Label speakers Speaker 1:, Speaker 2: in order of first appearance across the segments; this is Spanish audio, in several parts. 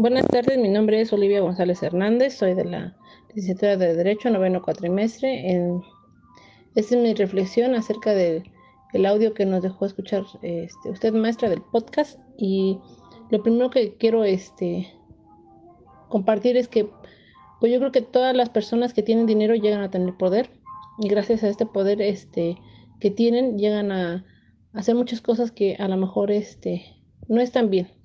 Speaker 1: buenas tardes, mi nombre es Olivia González Hernández, soy de la licenciatura de Derecho, noveno cuatrimestre. Esta es mi reflexión acerca del audio que nos dejó escuchar este, usted, maestra del podcast. Y lo primero que quiero este, compartir es que pues yo creo que todas las personas que tienen dinero llegan a tener poder y gracias a este poder este, que tienen llegan a, hacer muchas cosas que a lo mejor este, no están bien.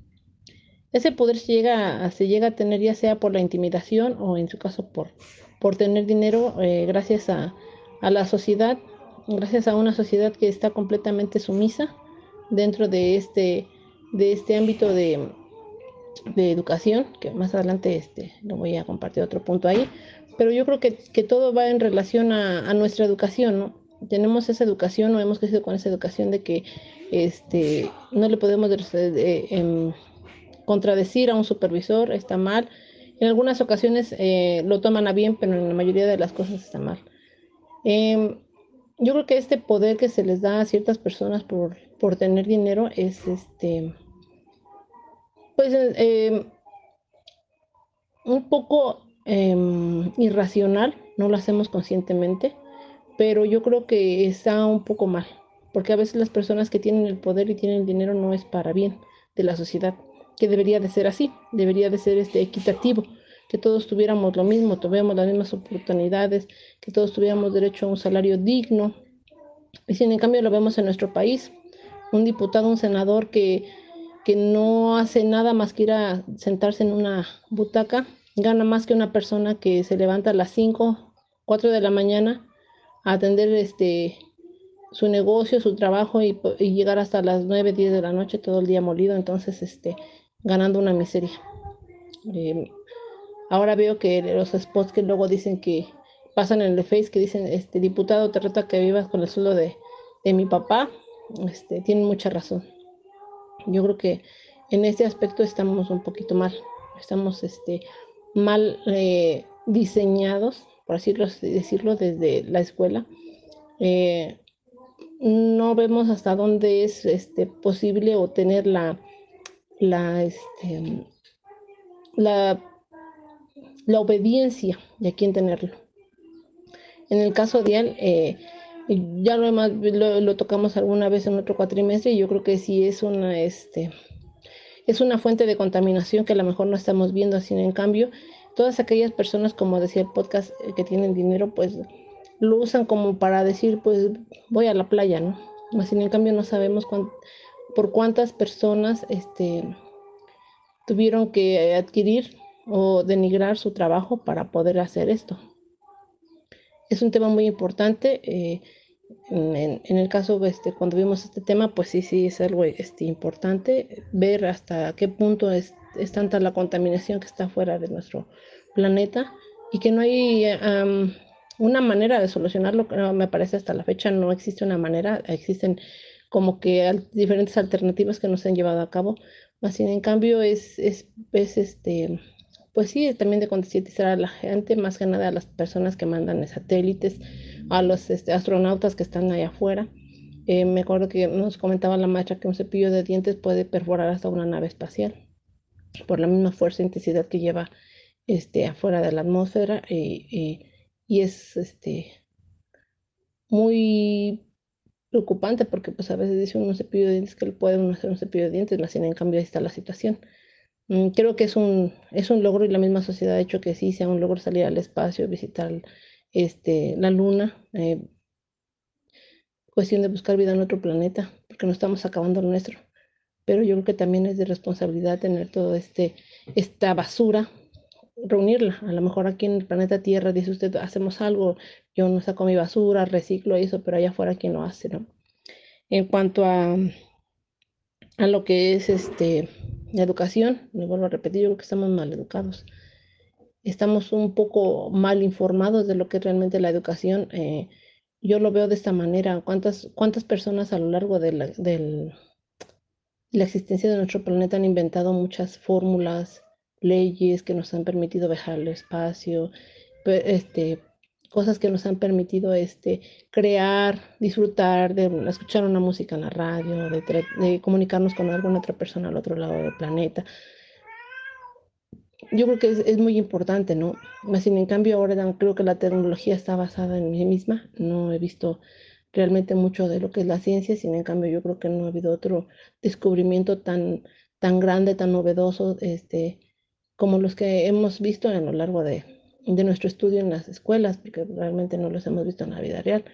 Speaker 1: Ese poder se llega, a, tener ya sea por la intimidación o en su caso por, tener dinero eh, gracias a, la sociedad, gracias a una sociedad que está completamente sumisa dentro de este, de este ámbito de, educación, que más adelante este, lo voy a compartir otro punto ahí, pero yo creo que, todo va en relación a, a, nuestra educación, ¿no? Tenemos esa educación o hemos crecido con esa educación de que este, no le podemos eh, em, contradecir a un supervisor, está mal. En algunas ocasiones eh, lo toman a bien, pero en la mayoría de las cosas está mal. Eh, yo creo que este poder que se les da a ciertas personas por, por tener dinero es este pues eh, un poco eh, irracional, no lo hacemos conscientemente, pero yo creo que está un poco mal, porque a veces las personas que tienen el poder y tienen el dinero no es para bien de la sociedad, que debería de ser así, debería de ser este equitativo, que todos tuviéramos lo mismo, tuviéramos las mismas oportunidades, que todos tuviéramos derecho a un salario digno. Y si en cambio lo vemos en nuestro país, un diputado, un senador que que no hace nada más que ir a sentarse en una butaca, gana más que una persona que se levanta a las 5, 4 de la mañana a atender este su negocio, su trabajo y, llegar hasta las 9, 10 de la noche todo el día molido, entonces este ganando una miseria. Em, ahora veo que los spots que luego dicen que pasan en el Face que dicen este diputado te reto que vivas con el sueldo de, de mi papá, este, tienen mucha razón. Yo creo que en este aspecto estamos un poquito mal, estamos este, mal eh, diseñados, por así decirlo, desde la escuela. Eh, no vemos hasta dónde es este, posible obtener la, la, este, la, la obediencia a quién tenerlo. En el caso de él, eh, ya lo, lo, lo, tocamos alguna vez en otro cuatrimestre y yo creo que sí es una, este, es una fuente de contaminación que a lo mejor no estamos viendo, así en cambio, todas aquellas personas, como decía el podcast, eh, que tienen dinero, pues lo usan como para decir, pues voy a la playa, ¿no? Así en cambio no sabemos por cuántas personas este, tuvieron que adquirir o denigrar su trabajo para poder hacer esto es un tema muy importante. Eh, en, el caso, este, cuando vimos este tema, pues sí, sí, es algo este, importante ver hasta qué punto es, tanta la contaminación que está fuera de nuestro planeta y que no hay una manera de solucionarlo, me parece hasta la fecha no existe una manera, existen como que diferentes alternativas que nos han llevado a cabo, más en cambio es, es, es este pues sí, también de concientizar a la gente, más que nada a las personas que mandan satélites, a los este, astronautas que están allá afuera. Eh, me acuerdo que nos comentaba la maestra que un cepillo de dientes puede perforar hasta una nave espacial por la misma fuerza e intensidad que lleva este, afuera de la atmósfera y, y es este, muy preocupante porque pues a veces dice un cepillo de dientes que le puede hacer un cepillo de dientes, más sin en cambio ahí está la situación. Mm, creo que es un, es un logro y la misma sociedad ha hecho que sí sea un logro salir al espacio, visitar este, la luna. Eh, cuestión de buscar vida en otro planeta, porque no estamos acabando el nuestro. Pero yo creo que también es de responsabilidad tener todo este, esta basura, reunirla. A lo mejor aquí en el planeta Tierra dice usted, hacemos algo, yo no saco mi basura, reciclo eso, pero allá afuera quién lo hace, ¿no? En cuanto a, a lo que es este la educación, me vuelvo a repetir, yo creo que estamos mal educados. Estamos un poco mal informados de lo que es realmente la educación. Eh, yo lo veo de esta manera. ¿Cuántas, cuántas personas a lo largo de la, la existencia de nuestro planeta han inventado muchas fórmulas, leyes que nos han permitido viajar al espacio, este, cosas que nos han permitido este, crear, disfrutar, de escuchar una música en la radio, de, comunicarnos con alguna otra persona al otro lado del planeta. yo creo que es, muy importante, ¿no? Más sin en cambio ahora creo que la tecnología está basada en sí misma, no he visto realmente mucho de lo que es la ciencia, sin en cambio yo creo que no ha habido otro descubrimiento tan, tan grande, tan novedoso, este, como los que hemos visto a lo largo de, de nuestro estudio en las escuelas, porque realmente no los hemos visto en la vida real.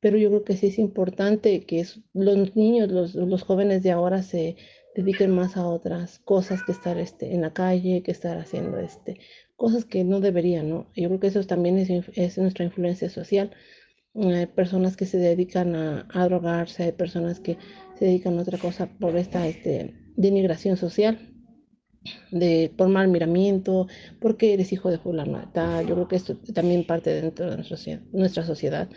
Speaker 1: Pero yo creo que sí es importante que los niños, los, los jóvenes de ahora se dediquen más a otras cosas que estar este, en la calle, que estar haciendo este, cosas que no deberían, ¿no? Yo creo que eso también es, es nuestra influencia social. Hay personas que se dedican a, a, drogarse, hay personas que se dedican a otra cosa por esta este, denigración social de por mal miramiento, porque eres hijo de fulano. Yo creo que esto también parte dentro de nuestra, nuestra sociedad,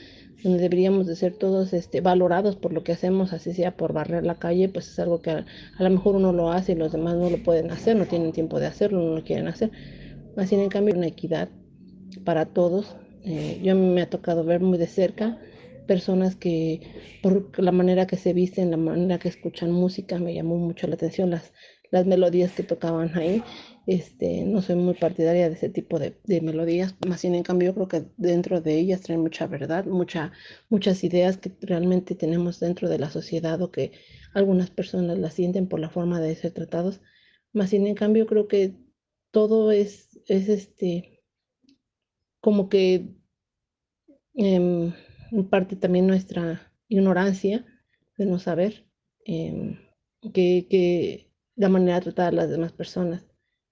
Speaker 1: donde deberíamos de ser todos este, valorados por lo que hacemos, así sea por barrer la calle, pues es algo que a, a, lo mejor uno lo hace y los demás no lo pueden hacer, no tienen tiempo de hacerlo, no lo quieren hacer. Así en cambio una equidad para todos. Eh, yo me ha tocado ver muy de cerca personas que por la manera que se visten, la manera que escuchan música, me llamó mucho la atención las, las melodías que tocaban ahí. Este, no soy muy partidaria de ese tipo de, de, melodías, más bien en cambio creo que dentro de ellas traen mucha verdad, mucha, muchas ideas que realmente tenemos dentro de la sociedad o que algunas personas las sienten por la forma de ser tratados, más bien en cambio creo que todo es, es este, como que en parte también nuestra ignorancia de no saber eh, que, que la manera de tratar a las demás personas,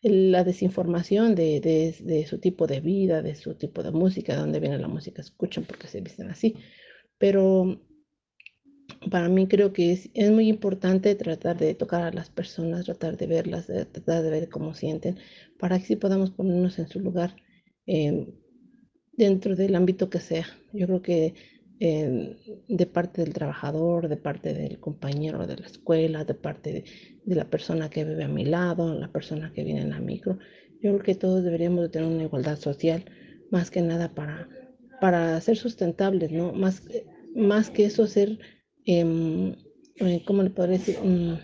Speaker 1: la desinformación de, de, su tipo de vida, de su tipo de música, de dónde viene la música, escuchan porque se visten así. Pero para mí creo que es, es, muy importante tratar de tocar a las personas, tratar de verlas, tratar de ver cómo sienten, para que sí podamos ponernos en su lugar eh, dentro del ámbito que sea. Yo creo que de parte del trabajador, de parte del compañero de la escuela, de parte de, la persona que vive a mi lado, la persona que viene en la micro. Yo creo que todos deberíamos de tener una igualdad social, más que nada para, para ser sustentables, ¿no? Más, más que eso, ser, eh, ¿cómo le podría decir? Um,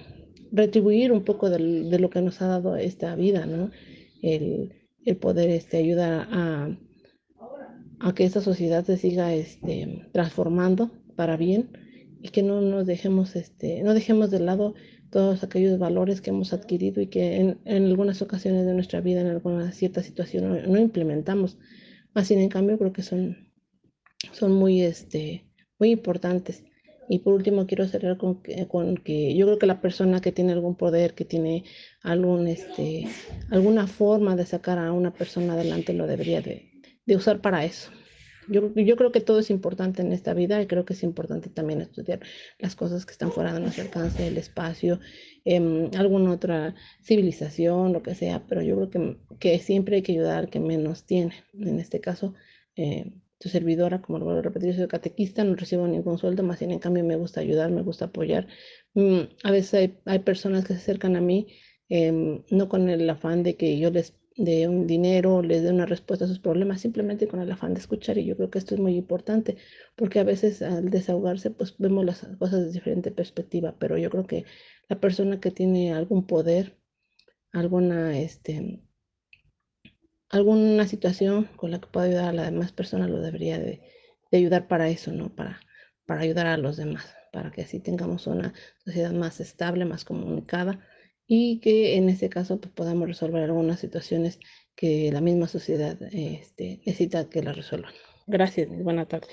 Speaker 1: retribuir un poco de, lo que nos ha dado esta vida, ¿no? El, el poder este, ayudar a a que esta sociedad se siga este, transformando para bien y que no nos dejemos, este, no dejemos de lado todos aquellos valores que hemos adquirido y que en, en algunas ocasiones de nuestra vida, en alguna cierta situación, no, implementamos. Más sin en cambio, creo que son, son muy, este, muy importantes. Y por último, quiero cerrar con que, con que, yo creo que la persona que tiene algún poder, que tiene algún, este, alguna forma de sacar a una persona adelante, lo debería de, de usar para eso. Yo, yo, creo que todo es importante en esta vida y creo que es importante también estudiar las cosas que están fuera de nuestro alcance, el espacio, eh, alguna otra civilización, lo que sea, pero yo creo que, que, siempre hay que ayudar al que menos tiene. En este caso, eh, tu servidora, como lo vuelvo a soy catequista, no recibo ningún sueldo, más bien en cambio me gusta ayudar, me gusta apoyar. Mm, a veces hay, hay, personas que se acercan a mí, eh, no con el afán de que yo les de un dinero, les dé una respuesta a sus problemas, simplemente con el afán de escuchar. Y yo creo que esto es muy importante, porque a veces al desahogarse, pues vemos las cosas desde diferente perspectiva, pero yo creo que la persona que tiene algún poder, alguna, este, alguna situación con la que pueda ayudar a la demás persona, lo debería de, de ayudar para eso, ¿no? Para, para ayudar a los demás, para que así tengamos una sociedad más estable, más comunicada y que en este caso pues, podamos resolver algunas situaciones que la misma sociedad este, necesita que la resuelvan. Gracias, buena tarde.